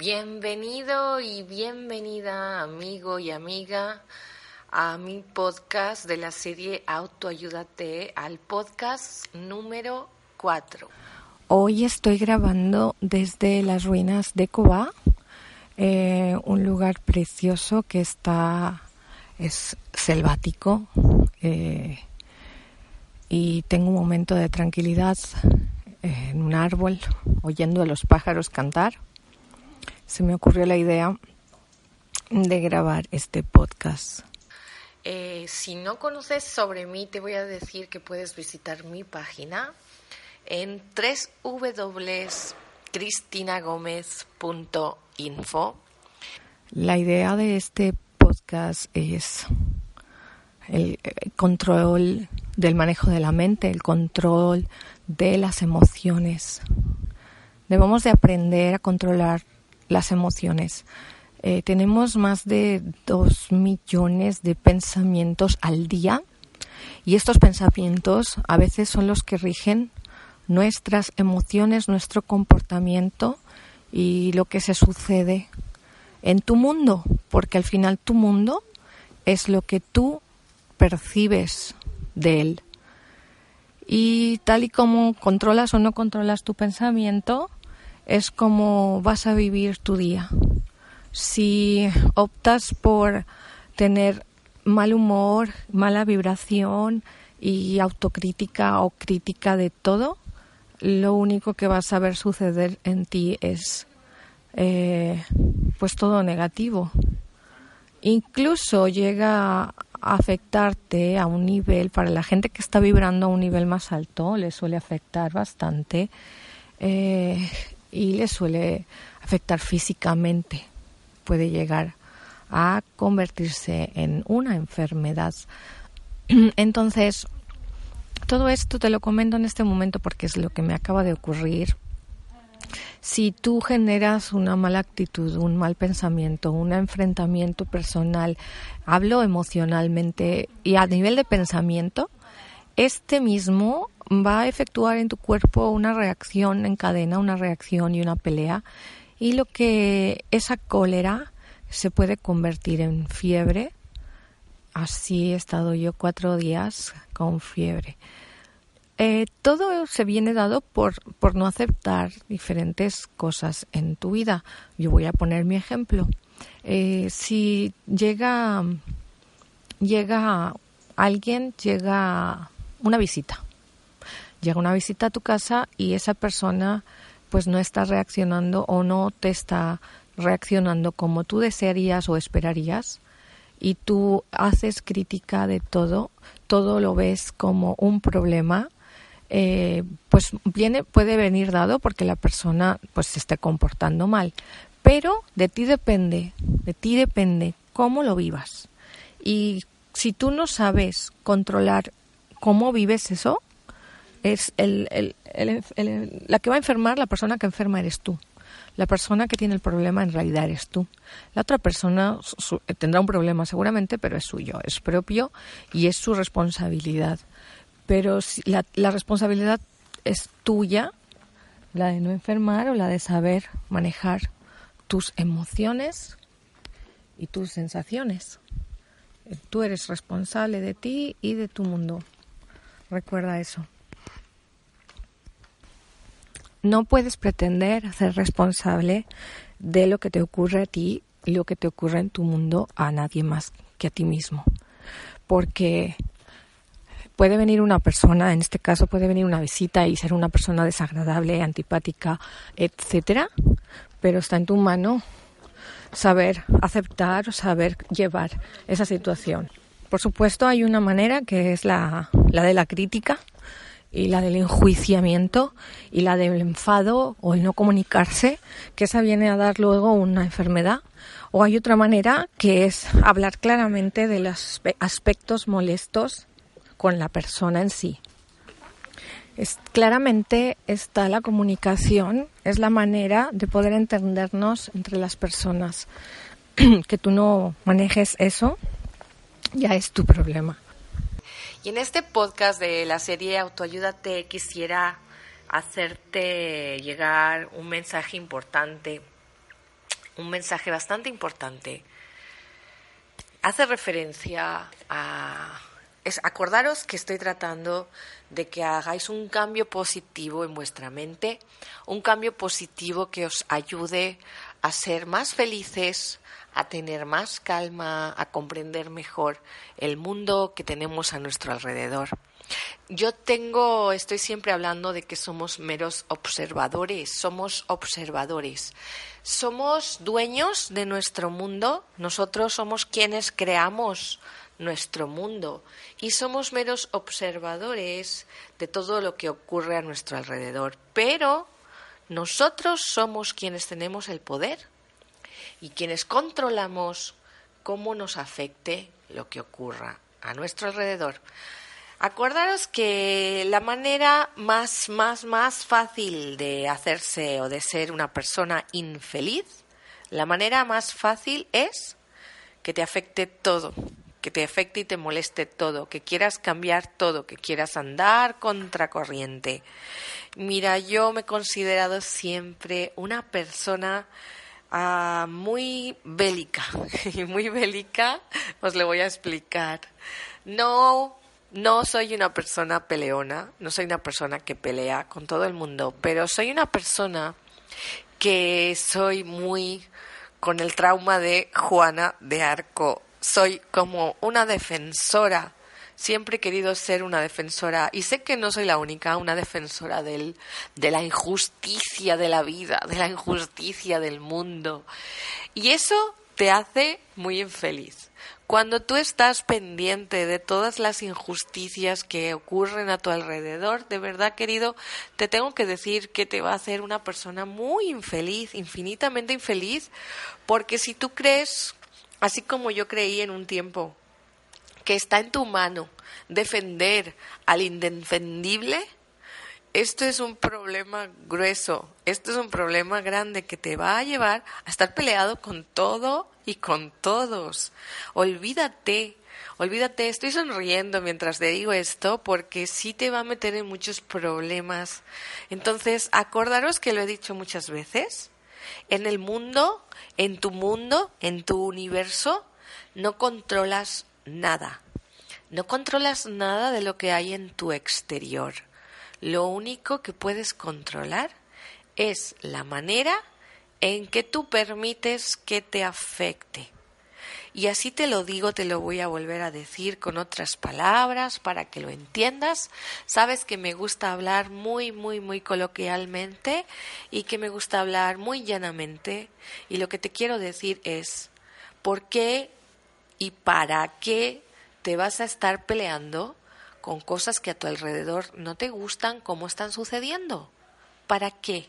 Bienvenido y bienvenida amigo y amiga a mi podcast de la serie Autoayúdate al podcast número 4. Hoy estoy grabando desde las ruinas de Cobá, eh, un lugar precioso que está es selvático eh, y tengo un momento de tranquilidad en un árbol oyendo a los pájaros cantar se me ocurrió la idea de grabar este podcast. Eh, si no conoces sobre mí, te voy a decir que puedes visitar mi página en www.cristinagomez.info. La idea de este podcast es el control del manejo de la mente, el control de las emociones. Debemos de aprender a controlar las emociones. Eh, tenemos más de dos millones de pensamientos al día y estos pensamientos a veces son los que rigen nuestras emociones, nuestro comportamiento y lo que se sucede en tu mundo, porque al final tu mundo es lo que tú percibes de él. Y tal y como controlas o no controlas tu pensamiento, es como vas a vivir tu día. Si optas por tener mal humor, mala vibración y autocrítica o crítica de todo, lo único que vas a ver suceder en ti es eh, pues todo negativo. Incluso llega a afectarte a un nivel, para la gente que está vibrando a un nivel más alto, le suele afectar bastante. Eh, y le suele afectar físicamente. Puede llegar a convertirse en una enfermedad. Entonces, todo esto te lo comento en este momento porque es lo que me acaba de ocurrir. Si tú generas una mala actitud, un mal pensamiento, un enfrentamiento personal, hablo emocionalmente y a nivel de pensamiento, este mismo va a efectuar en tu cuerpo una reacción en cadena, una reacción y una pelea. Y lo que esa cólera se puede convertir en fiebre. Así he estado yo cuatro días con fiebre. Eh, todo se viene dado por, por no aceptar diferentes cosas en tu vida. Yo voy a poner mi ejemplo. Eh, si llega, llega alguien, llega una visita llega una visita a tu casa y esa persona pues no está reaccionando o no te está reaccionando como tú desearías o esperarías y tú haces crítica de todo, todo lo ves como un problema, eh, pues viene, puede venir dado porque la persona pues se esté comportando mal. Pero de ti depende, de ti depende cómo lo vivas. Y si tú no sabes controlar cómo vives eso, es el, el, el, la que va a enfermar, la persona que enferma eres tú. La persona que tiene el problema en realidad eres tú. La otra persona tendrá un problema seguramente, pero es suyo, es propio y es su responsabilidad. Pero si la, la responsabilidad es tuya, la de no enfermar o la de saber manejar tus emociones y tus sensaciones. Tú eres responsable de ti y de tu mundo. Recuerda eso no puedes pretender ser responsable de lo que te ocurre a ti lo que te ocurre en tu mundo a nadie más que a ti mismo. Porque puede venir una persona, en este caso puede venir una visita y ser una persona desagradable, antipática, etcétera, pero está en tu mano saber aceptar o saber llevar esa situación. Por supuesto, hay una manera que es la, la de la crítica, y la del enjuiciamiento y la del enfado o el no comunicarse, que esa viene a dar luego una enfermedad. O hay otra manera que es hablar claramente de los aspectos molestos con la persona en sí. Es, claramente está la comunicación, es la manera de poder entendernos entre las personas. que tú no manejes eso, ya es tu problema. Y en este podcast de la serie Autoayúdate quisiera hacerte llegar un mensaje importante un mensaje bastante importante. Hace referencia a... Acordaros que estoy tratando de que hagáis un cambio positivo en vuestra mente, un cambio positivo que os ayude a ser más felices, a tener más calma, a comprender mejor el mundo que tenemos a nuestro alrededor. Yo tengo, estoy siempre hablando de que somos meros observadores, somos observadores. Somos dueños de nuestro mundo, nosotros somos quienes creamos nuestro mundo y somos meros observadores de todo lo que ocurre a nuestro alrededor. Pero nosotros somos quienes tenemos el poder y quienes controlamos cómo nos afecte lo que ocurra a nuestro alrededor. Acordaros que la manera más, más, más fácil de hacerse o de ser una persona infeliz, la manera más fácil es que te afecte todo, que te afecte y te moleste todo, que quieras cambiar todo, que quieras andar contracorriente. Mira, yo me he considerado siempre una persona ah, muy bélica, y muy bélica os le voy a explicar. No no soy una persona peleona, no soy una persona que pelea con todo el mundo, pero soy una persona que soy muy con el trauma de Juana de Arco. Soy como una defensora. Siempre he querido ser una defensora y sé que no soy la única, una defensora del, de la injusticia de la vida, de la injusticia del mundo. Y eso te hace muy infeliz. Cuando tú estás pendiente de todas las injusticias que ocurren a tu alrededor, de verdad, querido, te tengo que decir que te va a hacer una persona muy infeliz, infinitamente infeliz, porque si tú crees, así como yo creí en un tiempo, que está en tu mano defender al indefendible, esto es un problema grueso, esto es un problema grande que te va a llevar a estar peleado con todo y con todos. Olvídate, olvídate, estoy sonriendo mientras te digo esto porque sí te va a meter en muchos problemas. Entonces, acordaros que lo he dicho muchas veces, en el mundo, en tu mundo, en tu universo, no controlas nada. No controlas nada de lo que hay en tu exterior. Lo único que puedes controlar es la manera en que tú permites que te afecte. Y así te lo digo, te lo voy a volver a decir con otras palabras para que lo entiendas. Sabes que me gusta hablar muy, muy, muy coloquialmente y que me gusta hablar muy llanamente. Y lo que te quiero decir es, ¿por qué y para qué te vas a estar peleando con cosas que a tu alrededor no te gustan como están sucediendo? ¿Para qué?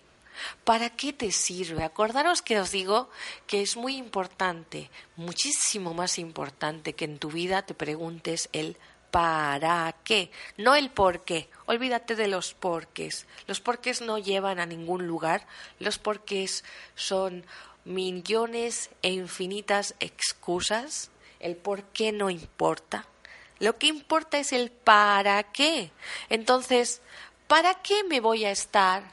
¿Para qué te sirve? Acordaros que os digo que es muy importante, muchísimo más importante que en tu vida te preguntes el para qué, no el por qué. Olvídate de los porqués. Los porqués no llevan a ningún lugar. Los porqués son millones e infinitas excusas. El por qué no importa. Lo que importa es el para qué. Entonces, ¿para qué me voy a estar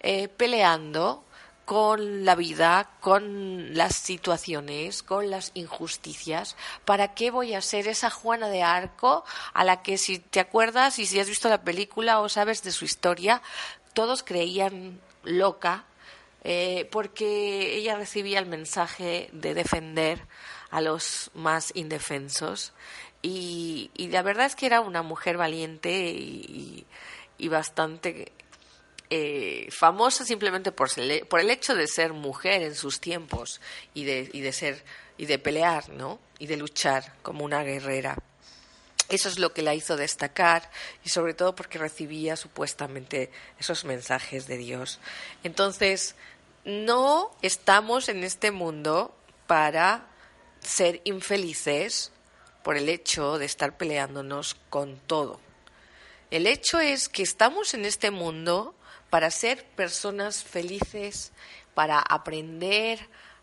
eh, peleando con la vida, con las situaciones, con las injusticias. ¿Para qué voy a ser esa Juana de Arco a la que si te acuerdas y si has visto la película o sabes de su historia, todos creían loca eh, porque ella recibía el mensaje de defender a los más indefensos y, la verdad es que era una mujer valiente y, y bastante eh, famosa simplemente por, el hecho de ser mujer en sus tiempos y de, y de ser y de pelear, ¿no? Y de luchar como una guerrera. Eso es lo que la hizo destacar y sobre todo porque recibía supuestamente esos mensajes de Dios. Entonces, no estamos en este mundo para ser infelices por el hecho de estar peleándonos con todo. El hecho es que estamos en este mundo para ser personas felices, para aprender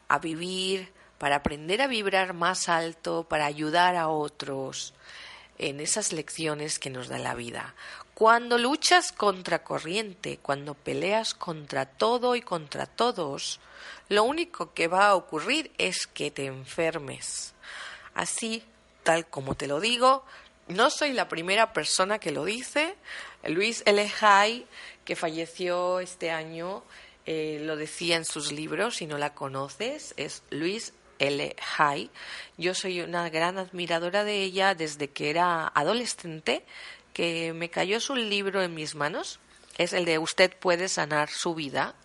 a vivir, para aprender a vibrar más alto, para ayudar a otros. en esas lecciones que nos da la vida. Cuando luchas contra corriente, cuando peleas contra todo y contra todos, lo único que va a ocurrir es que te enfermes. Así, tal como te lo digo, no soy la primera persona que lo dice. Luis L. que falleció este año, eh, lo decía en sus libros, si no la conoces, es Luis L. Hay. Yo soy una gran admiradora de ella desde que era adolescente, que me cayó su libro en mis manos. Es el de Usted puede sanar su vida.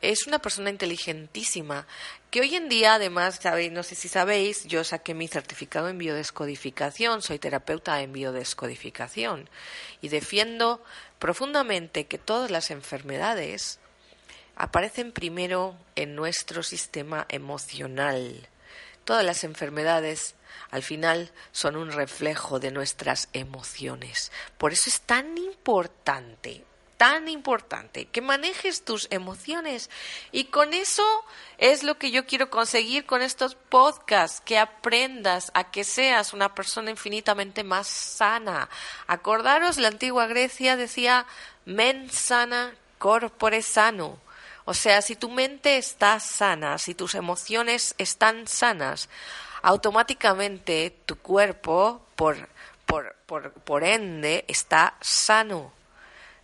Es una persona inteligentísima que hoy en día, además, no sé si sabéis, yo saqué mi certificado en biodescodificación, soy terapeuta en biodescodificación y defiendo profundamente que todas las enfermedades aparecen primero en nuestro sistema emocional. Todas las enfermedades al final son un reflejo de nuestras emociones. Por eso es tan importante, tan importante que manejes tus emociones. Y con eso es lo que yo quiero conseguir con estos podcasts, que aprendas a que seas una persona infinitamente más sana. Acordaros, la antigua Grecia decía, men sana, corpore sano. O sea, si tu mente está sana, si tus emociones están sanas, automáticamente tu cuerpo, por, por, por, por ende, está sano.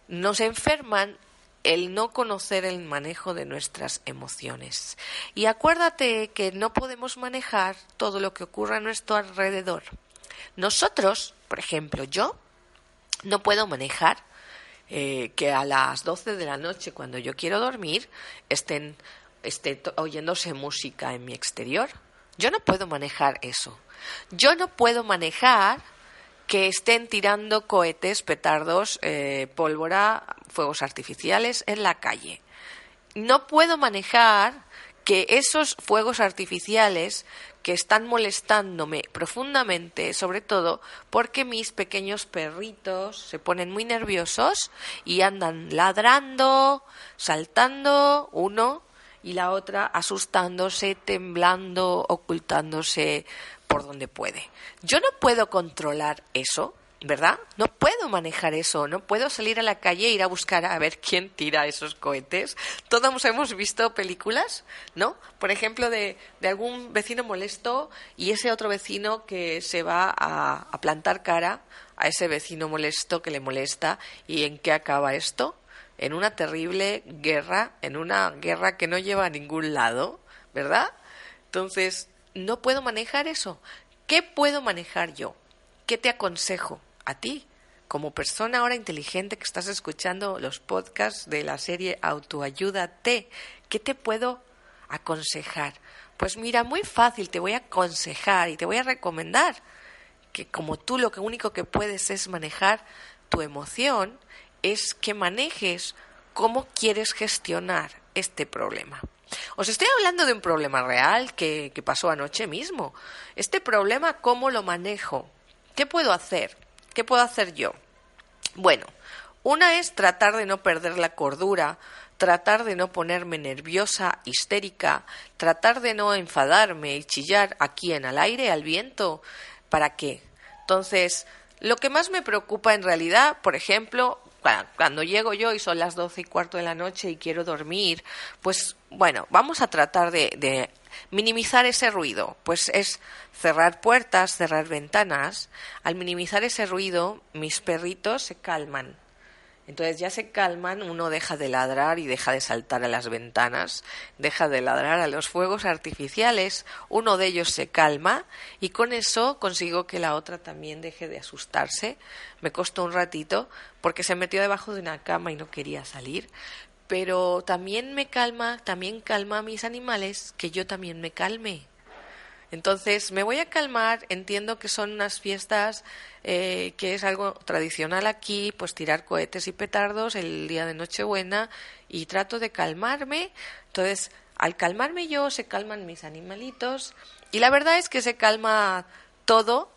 Nos enferman el no conocer el manejo de nuestras emociones. Y acuérdate que no podemos manejar todo lo que ocurre a nuestro alrededor. Nosotros, por ejemplo, yo no puedo manejar eh, que a las 12 de la noche, cuando yo quiero dormir, estén, esté oyéndose música en mi exterior. Yo no puedo manejar eso. Yo no puedo manejar que estén tirando cohetes, petardos, eh, pólvora, fuegos artificiales en la calle. No puedo manejar que esos fuegos artificiales que están molestándome profundamente, sobre todo porque mis pequeños perritos se ponen muy nerviosos y andan ladrando, saltando, uno y la otra asustándose, temblando, ocultándose por donde puede. Yo no puedo controlar eso, ¿verdad? No puedo manejar eso, no puedo salir a la calle e ir a buscar a ver quién tira esos cohetes. Todos hemos visto películas, ¿no? Por ejemplo, de, de algún vecino molesto y ese otro vecino que se va a, a plantar cara a ese vecino molesto que le molesta y en qué acaba esto? En una terrible guerra, en una guerra que no lleva a ningún lado, ¿verdad? Entonces, no puedo manejar eso. ¿Qué puedo manejar yo? ¿Qué te aconsejo? a ti, como persona ahora inteligente que estás escuchando los podcasts de la serie Autoayúdate, ¿qué te puedo aconsejar? Pues mira, muy fácil, te voy a aconsejar y te voy a recomendar que como tú lo único que puedes es manejar tu emoción, es que manejes cómo quieres gestionar este problema. Os estoy hablando de un problema real que, pasó anoche mismo. Este problema, ¿cómo lo manejo? ¿Qué puedo hacer? ¿Qué puedo hacer yo? Bueno, una es tratar de no perder la cordura, tratar de no ponerme nerviosa, histérica, tratar de no enfadarme y chillar aquí en el aire, al viento. ¿Para qué? Entonces, lo que más me preocupa en realidad, por ejemplo, cuando llego yo y son las doce y cuarto de la noche y quiero dormir, pues bueno, vamos a tratar de, minimizar ese ruido. Pues es cerrar puertas, cerrar ventanas. Al minimizar ese ruido, mis perritos se calman. Entonces ya se calman, uno deja de ladrar y deja de saltar a las ventanas, deja de ladrar a los fuegos artificiales, uno de ellos se calma y con eso consigo que la otra también deje de asustarse. Me costó un ratito porque se metió debajo de una cama y no quería salir, pero también me calma, también calma a mis animales que yo también me calme. Entonces me voy a calmar, entiendo que son unas fiestas eh, que es algo tradicional aquí, pues tirar cohetes y petardos el día de Nochebuena y trato de calmarme. Entonces, al calmarme yo, se calman mis animalitos y la verdad es que se calma todo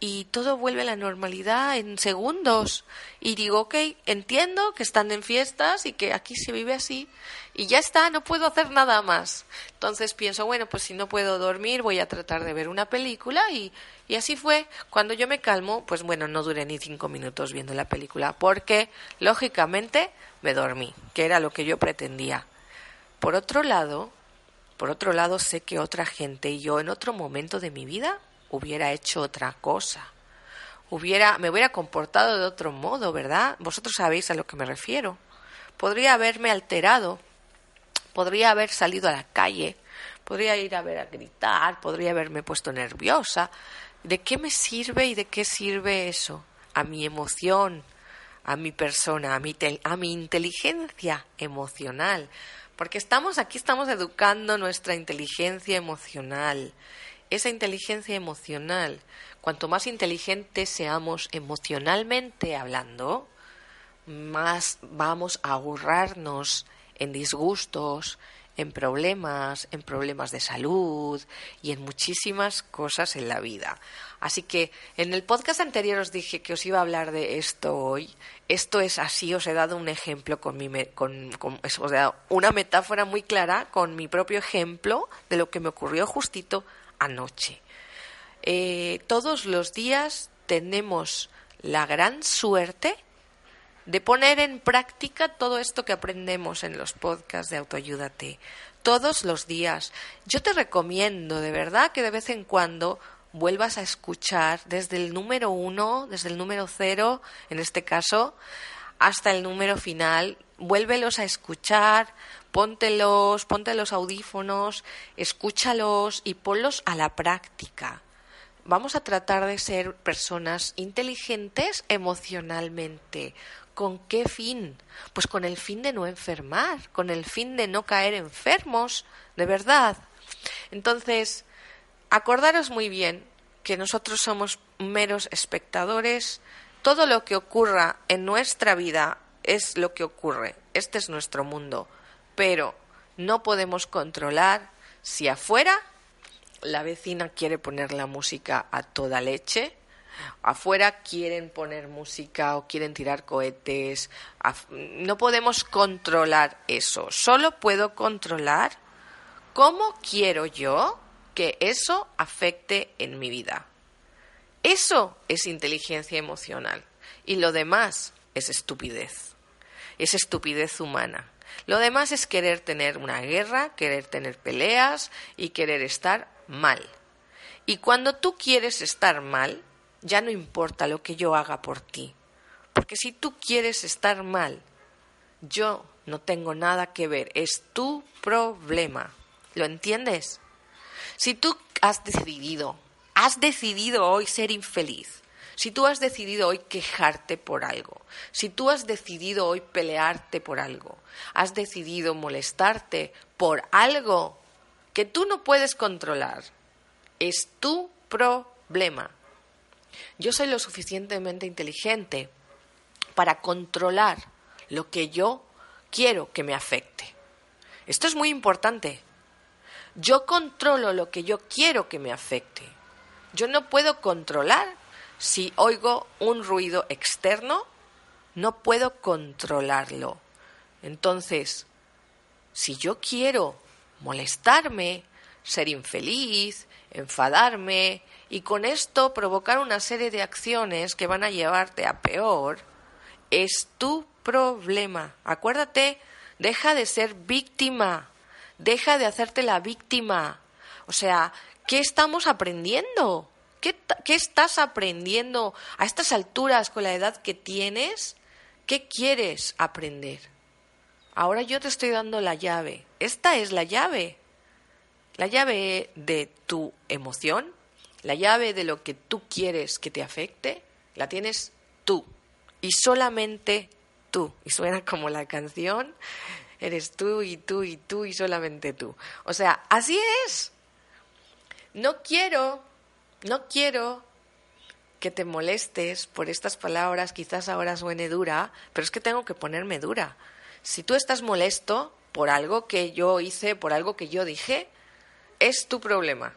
y todo vuelve a la normalidad en segundos. Y digo, ok, entiendo que están en fiestas y que aquí se vive así y ya está, no puedo hacer nada más. Entonces pienso, bueno, pues si no puedo dormir voy a tratar de ver una película y, y así fue. Cuando yo me calmo, pues bueno, no duré ni cinco minutos viendo la película porque, lógicamente, me dormí, que era lo que yo pretendía. Por otro lado, por otro lado, sé que otra gente y yo en otro momento de mi vida hubiera hecho otra cosa. Hubiera, me hubiera comportado de otro modo, ¿verdad? Vosotros sabéis a lo que me refiero. Podría haberme alterado, podría haber salido a la calle, podría ir a ver a gritar, podría haberme puesto nerviosa. ¿De qué me sirve y de qué sirve eso? A mi emoción, a mi persona, a mi, a mi inteligencia emocional. Porque estamos aquí, estamos educando nuestra inteligencia emocional esa inteligencia emocional, cuanto más inteligentes seamos emocionalmente hablando, más vamos a ahorrarnos en disgustos, en problemas, en problemas de salud y en muchísimas cosas en la vida. Así que en el podcast anterior os dije que os iba a hablar de esto hoy. Esto es así, os he dado un ejemplo con mi con, os he dado una metáfora muy clara con mi propio ejemplo de lo que me ocurrió justito anoche. Eh, todos los días tenemos la gran suerte de poner en práctica todo esto que aprendemos en los podcasts de Autoayúdate. Todos los días. Yo te recomiendo de verdad que de vez en cuando vuelvas a escuchar desde el número uno, desde el número cero, en este caso, hasta el número final. Vuélvelos a escuchar, póntelos, ponte los audífonos, escúchalos y ponlos a la práctica. Vamos a tratar de ser personas inteligentes emocionalmente. ¿Con qué fin? Pues con el fin de no enfermar, con el fin de no caer enfermos, de verdad. Entonces, acordaros muy bien que nosotros somos meros espectadores. Todo lo que ocurra en nuestra vida es lo que ocurre. Este es nuestro mundo pero no podemos controlar si afuera la vecina quiere poner la música a toda leche, afuera quieren poner música o quieren tirar cohetes. No podemos controlar eso. Solo puedo controlar cómo quiero yo que eso afecte en mi vida. Eso es inteligencia emocional. Y lo demás es estupidez. Es estupidez humana. Lo demás es querer tener una guerra, querer tener peleas y querer estar mal. Y cuando tú quieres estar mal, ya no importa lo que yo haga por ti. Porque si tú quieres estar mal, yo no tengo nada que ver, es tu problema. ¿Lo entiendes? Si tú has decidido, has decidido hoy ser infeliz, si tú has decidido hoy quejarte por algo, si tú has decidido hoy pelearte por algo, has decidido molestarte por algo que tú no puedes controlar, es tu problema. Yo soy lo suficientemente inteligente para controlar lo que yo quiero que me afecte. Esto es muy importante. Yo controlo lo que yo quiero que me afecte. Yo no puedo controlar si oigo un ruido externo, no puedo controlarlo. Entonces, si yo quiero molestarme, ser infeliz, enfadarme y con esto provocar una serie de acciones que van a llevarte a peor, es tu problema. Acuérdate, deja de ser víctima, deja de hacerte la víctima. O sea, ¿qué estamos aprendiendo? ¿Qué, estás aprendiendo a estas alturas con la edad que tienes? ¿Qué quieres aprender? Ahora yo te estoy dando la llave. Esta es la llave. La llave de tu emoción, la llave de lo que tú quieres que te afecte, la tienes tú. Y solamente tú. Y suena como la canción, eres tú y tú y tú y solamente tú. O sea, así es. No quiero no quiero que te molestes por estas palabras, quizás ahora suene dura, pero es que tengo que ponerme dura. Si tú estás molesto por algo que yo hice, por algo que yo dije, es tu problema.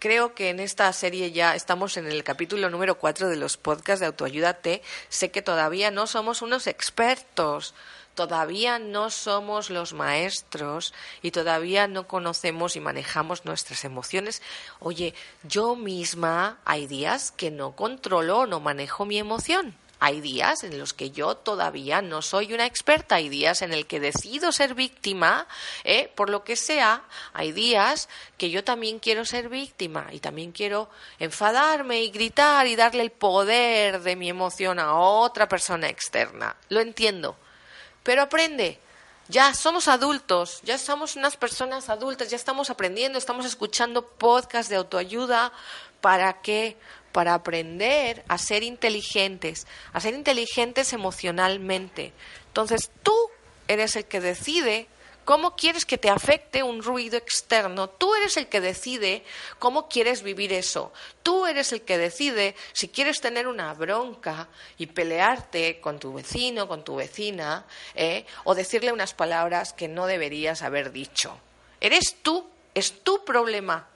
creo que en esta serie ya estamos en el capítulo número 4 de los podcasts de Autoayuda T. Sé que todavía no somos unos expertos, todavía no somos los maestros y todavía no conocemos y manejamos nuestras emociones. Oye, yo misma hay días que no controlo o no manejo mi emoción. Hay días en los que yo todavía no soy una experta, hay días en el que decido ser víctima, ¿eh? por lo que sea, hay días que yo también quiero ser víctima y también quiero enfadarme y gritar y darle el poder de mi emoción a otra persona externa. Lo entiendo, pero aprende. Ya somos adultos, ya somos unas personas adultas, ya estamos aprendiendo, estamos escuchando podcasts de autoayuda. ¿Para qué? Para aprender a ser inteligentes, a ser inteligentes emocionalmente. Entonces tú eres el que decide cómo quieres que te afecte un ruido externo. Tú eres el que decide cómo quieres vivir eso. Tú eres el que decide si quieres tener una bronca y pelearte con tu vecino, con tu vecina, ¿eh? o decirle unas palabras que no deberías haber dicho. Eres tú, es tu problema.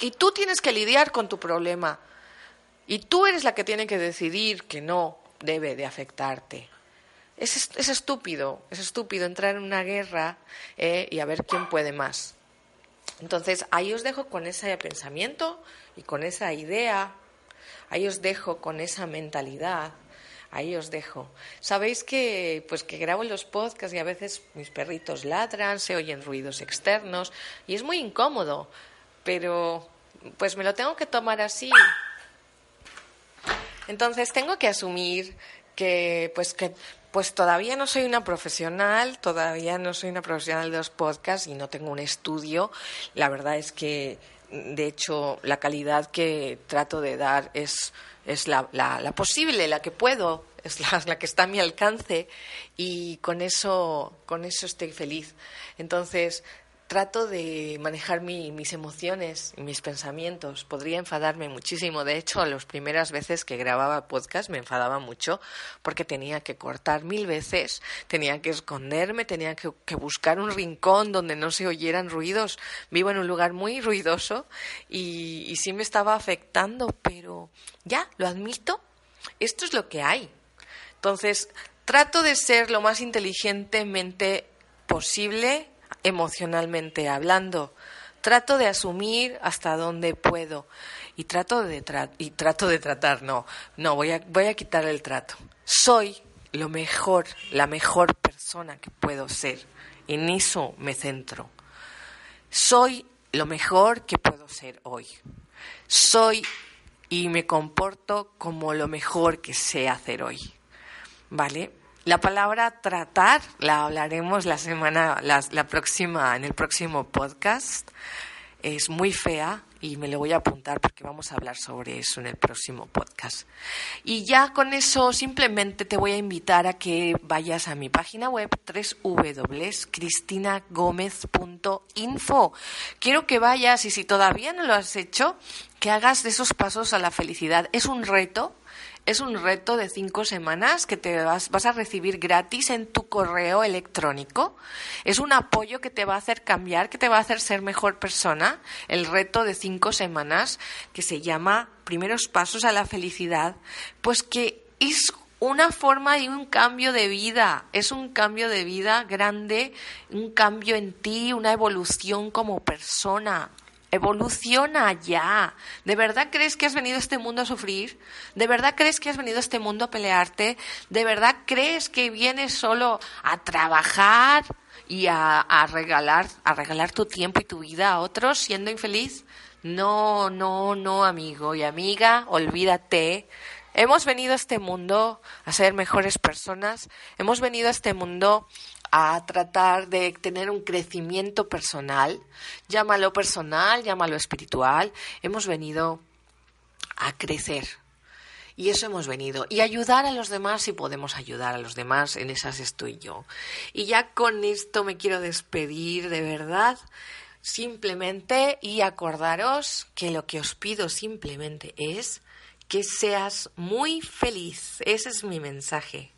Y tú tienes que lidiar con tu problema. Y tú eres la que tiene que decidir que no debe de afectarte. Es, es estúpido, es estúpido entrar en una guerra eh, y a ver quién puede más. Entonces, ahí os dejo con ese pensamiento y con esa idea, ahí os dejo con esa mentalidad, ahí os dejo. Sabéis que pues que grabo los podcasts y a veces mis perritos ladran, se oyen ruidos externos y es muy incómodo, pero pues me lo tengo que tomar así. Entonces tengo que asumir que pues que pues todavía no soy una profesional, todavía no soy una profesional de los podcasts y no tengo un estudio. La verdad es que, de hecho, la calidad que trato de dar es, es la, posible, la que puedo, es la, la, que está a mi alcance y con eso, con eso estoy feliz. Entonces, trato de manejar mis emociones y mis pensamientos. Podría enfadarme muchísimo. De hecho, las primeras veces que grababa podcast me enfadaba mucho porque tenía que cortar mil veces, tenía que esconderme, tenía que, buscar un rincón donde no se oyeran ruidos. Vivo en un lugar muy ruidoso y, y sí me estaba afectando, pero ya, lo admito. Esto es lo que hay. Entonces, trato de ser lo más inteligentemente posible emocionalmente hablando. Trato de asumir hasta donde puedo y trato de y trato de tratar, no, no, voy a voy a quitar el trato. Soy lo mejor, la mejor persona que puedo ser. En eso me centro. Soy lo mejor que puedo ser hoy. Soy y me comporto como lo mejor que sé hacer hoy. ¿Vale? La palabra tratar la hablaremos la semana, la, próxima, en el próximo podcast. Es muy fea y me lo voy a apuntar porque vamos a hablar sobre eso en el próximo podcast. Y ya con eso simplemente te voy a invitar a que vayas a mi página web www.cristinagomez.info. Quiero que vayas y si todavía no lo has hecho, que hagas de esos pasos a la felicidad. Es un reto es un reto de cinco semanas que te vas, vas, a recibir gratis en tu correo electrónico. Es un apoyo que te va a hacer cambiar, que te va a hacer ser mejor persona. El reto de cinco semanas que se llama Primeros Pasos a la Felicidad, pues que es una forma y un cambio de vida. Es un cambio de vida grande, un cambio en ti, una evolución como persona. Evoluciona ya. ¿De verdad crees que has venido a este mundo a sufrir? ¿De verdad crees que has venido a este mundo a pelearte? ¿De verdad crees que vienes solo a trabajar y a, regalar, a regalar tu tiempo y tu vida a otros siendo infeliz? No, no, no, amigo y amiga, olvídate. Hemos venido a este mundo a ser mejores personas. Hemos venido a este mundo a tratar de tener un crecimiento personal, llámalo personal, llámalo espiritual, hemos venido a crecer. Y eso hemos venido. Y ayudar a los demás si podemos ayudar a los demás, en esas estoy yo. Y ya con esto me quiero despedir de verdad. Simplemente y acordaros que lo que os pido simplemente es que seas muy feliz. Ese es mi mensaje.